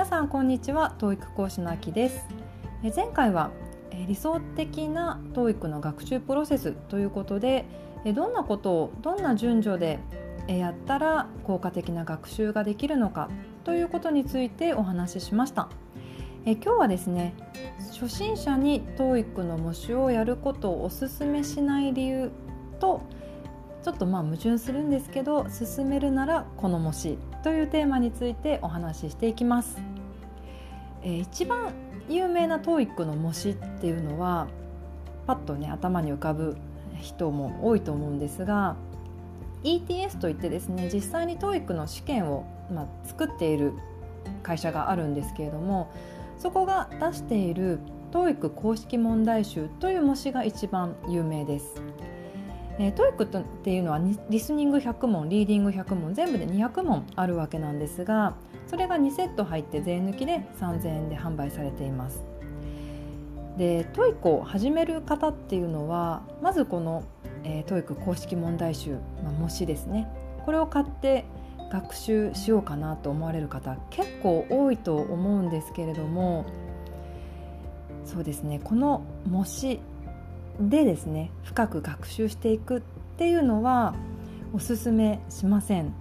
皆さんこんにちは。TOEIC 講師のあきです。前回は理想的な TOEIC の学習プロセスということでどんなことをどんな順序でやったら効果的な学習ができるのかということについてお話ししました。え今日はですね初心者に TOEIC の模試をやることをお勧めしない理由とちょっとまあ矛盾するんですけど進めるならこの模試。というテーマについてお話ししていきます、えー、一番有名な TOEIC の模試っていうのはパッとね頭に浮かぶ人も多いと思うんですが ETS といってですね実際に TOEIC の試験を、まあ、作っている会社があるんですけれどもそこが出している TOEIC 公式問題集という模試が一番有名です。えー、 TOEIC っていうのはリスニング100問リーディング100問全部で200問あるわけなんですがそれが2セット入って税抜きで3000円で販売されています。で TOEICを始める方っていうのはまずこの、えー、 TOEIC公式問題集、まあ、模試ですね。これを買って学習しようかなと思われる方結構多いと思うんですけれどもそうですねこの模試でですね深く学習していくっていうのはおすすめしません、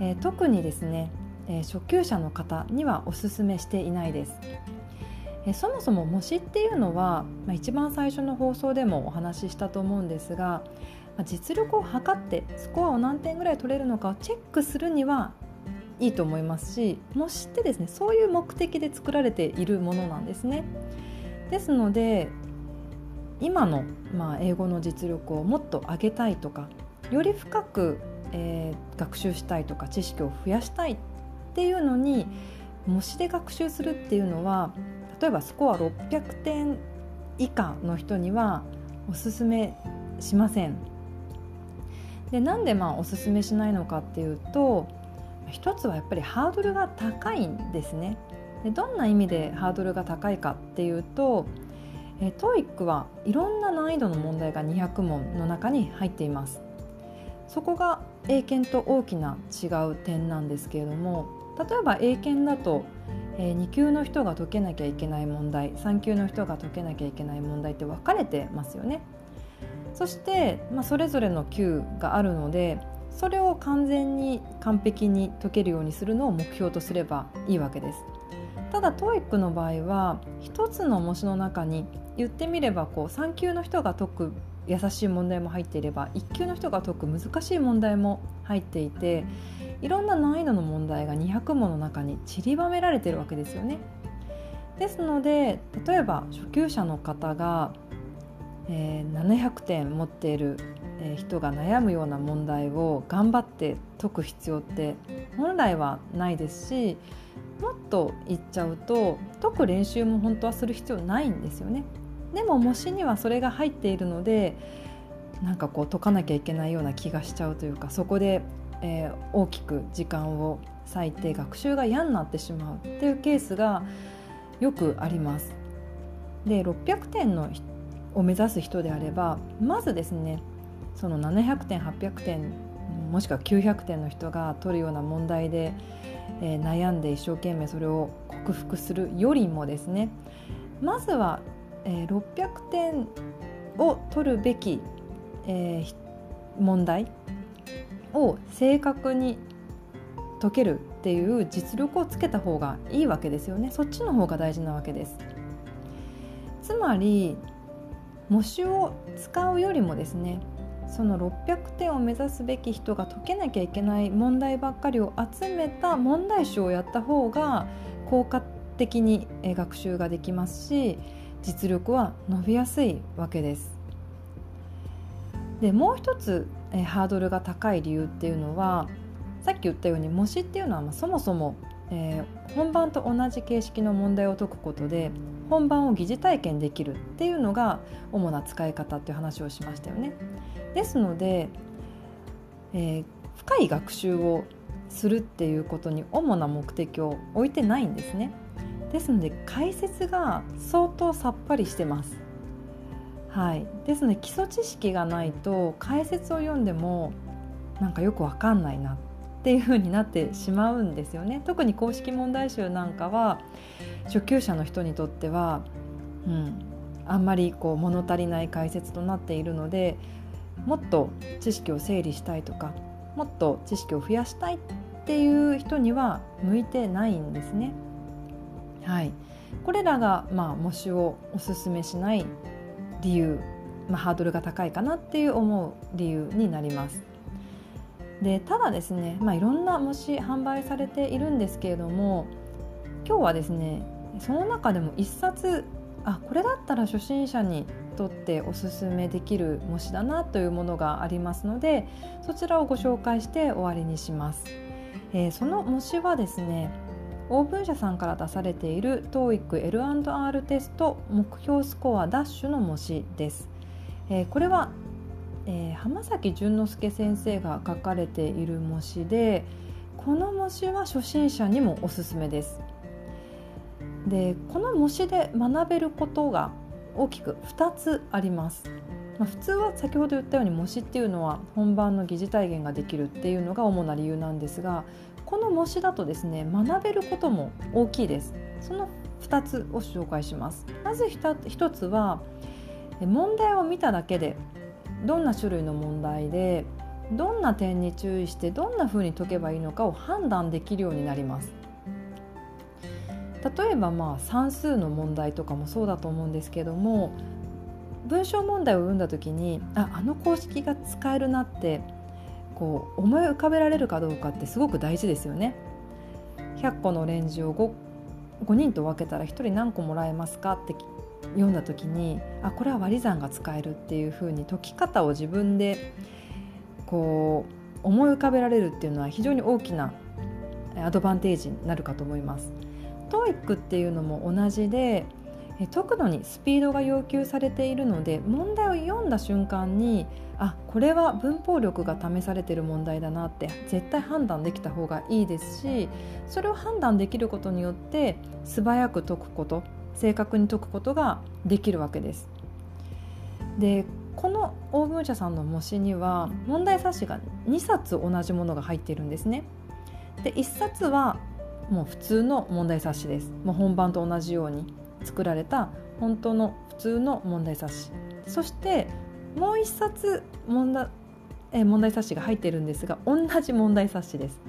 えー、特にですね、えー、初級者の方にはおすすめしていないです、えー、そもそも模試っていうのは、まあ、一番最初の放送でもお話ししたと思うんですが、まあ、実力を測ってスコアを何点ぐらい取れるのかをチェックするにはいいと思いますし模試ってですねそういう目的で作られているものなんですね。ですので今の、まあ、英語の実力をもっと上げたいとかより深く、えー、学習したいとか知識を増やしたいっていうのに模試で学習するっていうのは例えばスコア600点以下の人にはおすすめしません。でなんでまあおすすめしないのかっていうと一つはやっぱりハードルが高いんですね。でどんな意味でハードルが高いかっていうとえ TOEIC はいろんな難易度の問題が200問の中に入っています。そこが英検と大きな違う点なんですけれども例えば英検だと、えー、2級の人が解けなきゃいけない問題3級の人が解けなきゃいけない問題って分かれてますよね。そして、まあ、それぞれの級があるのでそれを完全に完璧に解けるようにするのを目標とすればいいわけです。ただ TOEIC の場合は一つの模試の中に言ってみればこう3級の人が解く優しい問題も入っていれば1級の人が解く難しい問題も入っていていろんな難易度の問題が200問の中に散りばめられてるわけですよね。ですので例えば初級者の方が、えー、700点持っている人が悩むような問題を頑張って解く必要って本来はないですしと言っちゃうと解く練習も本当はする必要ないんですよね。でも模試にはそれが入っているのでなんかこう解かなきゃいけないような気がしちゃうというかそこで、えー、大きく時間を割いて学習が嫌になってしまうっていうケースがよくあります。で600点のを目指す人であればまずですねその700点800点もしくは900点の人が取るような問題で、え、悩んで一生懸命それを克服するよりもですねまずはえー、600点を取るべき、え、問題を正確に解けるっていう実力をつけた方がいいわけですよね。そっちの方が大事なわけです。つまり模試を使うよりもですねその600点を目指すべき人が解けなきゃいけない問題ばっかりを集めた問題集をやった方が効果的に学習ができますし実力は伸びやすいわけです。でもう一つ、ハードルが高い理由っていうのはさっき言ったように模試っていうのは、そもそも、えー、本番と同じ形式の問題を解くことで本番を疑似体験できるっていうのが主な使い方っていう話をしましたよね。ですので、えー、深い学習をするっていうことに主な目的を置いてないんですね。ですので解説が相当さっぱりしてます。はい、ですので基礎知識がないと解説を読んでもなんかよくわかんないなっっていう風になってしまうんですよね特に公式問題集なんかは初級者の人にとっては、うん、あんまりこう物足りない解説となっているのでもっと知識を整理したいとかもっと知識を増やしたいっていう人には向いてないんですね。はい、これらが、まあ、模試をおすすめしない理由、まあ、ハードルが高いかなっていう思う理由になります。でただですね、まあ、いろんな模試販売されているんですけれども今日はですねその中でも1冊あこれだったら初心者にとっておすすめできる模試だなというものがありますのでそちらをご紹介して終わりにします。えー、その模試はですねオープン社さんから出されている TOEIC L&R テスト目標スコアダッシュの模試です。えー、これは、えー、浜崎淳之介先生が書かれている模試でこの模試は初心者にもおすすめです。でこの模試で学べることが大きく2つあります。ま、普通は先ほど言ったように模試っていうのは本番の疑似体験ができるっていうのが主な理由なんですがこの模試だとですね学べることも大きいです。その2つを紹介します。まず1つは問題を見ただけでどんな種類の問題でどんな点に注意してどんなふうに解けばいいのかを判断できるようになります。例えばまあ算数の問題とかもそうだと思うんですけども文章問題を読んだ時にああの公式が使えるなってこう思い浮かべられるかどうかってすごく大事ですよね。100個のレンジを 5, 5人と分けたら1人何個もらえますかって読んだ時にあこれは割り算が使えるっていうふうに解き方を自分でこう思い浮かべられるっていうのは非常に大きなアドバンテージになるかと思います。TOEIC っていうのも同じで解くのにスピードが要求されているので問題を読んだ瞬間にあこれは文法力が試されてる問題だなって絶対判断できた方がいいですしそれを判断できることによって素早く解くこと正確に解くことができるわけです。でこのオーブン社さんの模試には問題冊子が2冊同じものが入っているんですね。で1冊はもう普通の問題冊子です。もう本番と同じように作られた本当の普通の問題冊子。そしてもう一冊問題え問題冊子が入っているんですが同じ問題冊子です。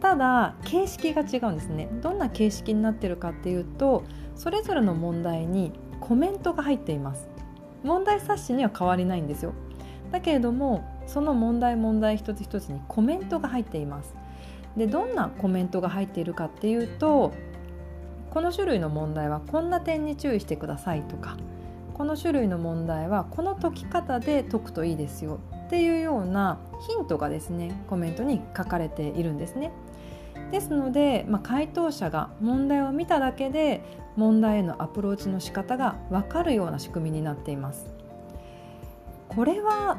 ただ形式が違うんですね。どんな形式になってるかっていうとそれぞれの問題にコメントが入っています。問題冊子には変わりないんですよ。だけれどもその問題問題一つ一つにコメントが入っています。でどんなコメントが入っているかっていうとこの種類の問題はこんな点に注意してくださいとかこの種類の問題はこの解き方で解くといいですよっていうようなヒントがですねコメントに書かれているんですね。ですので、まあ、回答者が問題を見ただけで問題へのアプローチの仕方が分かるような仕組みになっています。これは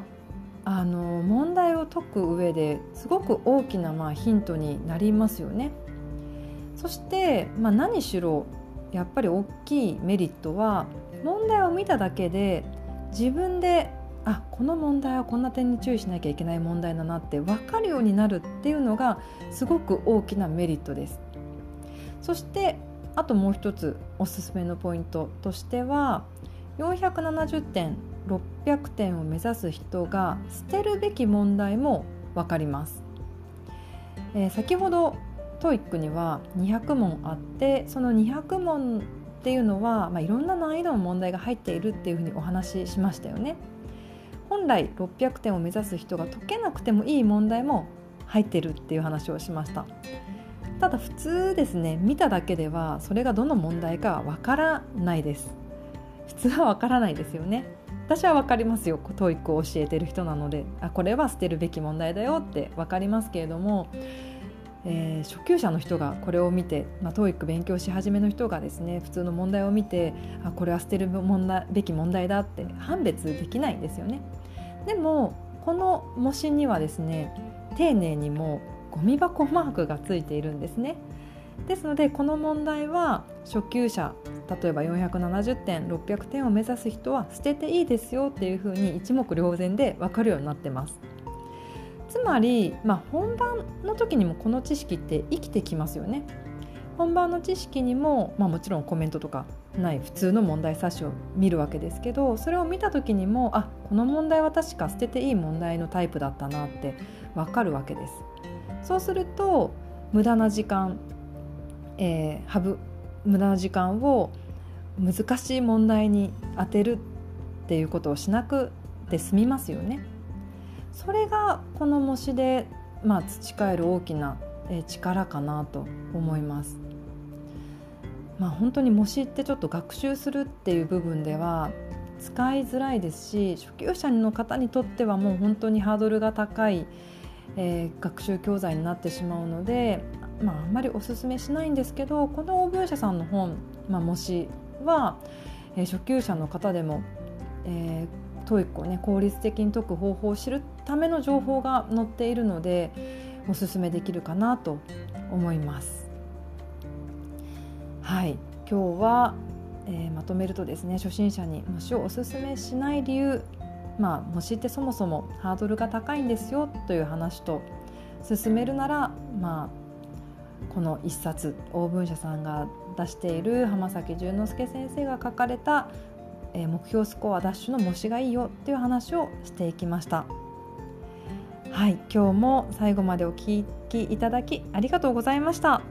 あの問題を解く上ですごく大きなまあヒントになりますよね。そして、まあ、何しろやっぱり大きいメリットは問題を見ただけで自分であこの問題はこんな点に注意しなきゃいけない問題だなって分かるようになるっていうのがすごく大きなメリットです。そしてあともう一つおすすめのポイントとしては470点600点を目指す人が捨てるべき問題も分かります。えー、先ほど TOEICには200問あってその200問っていうのは、まあ、いろんな難易度の問題が入っているっていうふうにお話ししましたよね。本来600点を目指す人が解けなくてもいい問題も入ってるっていう話をしましたただ普通ですね見ただけではそれがどの問題かわからないです普通はわからないですよね私は分かりますよ教育を教えてる人なのであこれは捨てるべき問題だよって分かりますけれどもえー、初級者の人がこれを見て、まあ、TOEIC 勉強し始めの人がですね普通の問題を見てあこれは捨てる問題べき問題だって判別できないんですよね。でもこの模試にはですね丁寧にもゴミ箱マークがついているんですね。ですのでこの問題は初級者例えば470点600点を目指す人は捨てていいですよっていうふうに一目瞭然で分かるようになってます。つまり、まあ、本番の時にもこの知識って生きてきますよね。本番の知識にも、まあ、もちろんコメントとかない普通の問題冊子を見るわけですけどそれを見た時にもあこの問題は確か捨てていい問題のタイプだったなって分かるわけです。そうすると無駄な時間、えー、ぶ無駄な時間を難しい問題に当てるっていうことをしなくて済みますよね。それがこの模試で、まあ、培える大きな力かなと思います。まあ、本当に模試ってちょっと学習するっていう部分では使いづらいですし初級者の方にとってはもう本当にハードルが高い、えー、学習教材になってしまうので、まあ、あんまりおすすめしないんですけどこの応文社さんの本「まあ、模試は」えー、初級者の方でも、えー、 TOEICをね効率的に解く方法を知るための情報が載っているのでおすすめできるかなと思います。はい今日は、えー、まとめるとですね初心者に模試をおすすめしない理由まあ模試ってそもそもハードルが高いんですよという話と勧めるならまあこの一冊大文社さんが出している浜崎淳之介先生が書かれたえ目標スコアダッシュの模試がいいよっていう話をしていきました。はい今日も最後までお聴きいただきありがとうございました。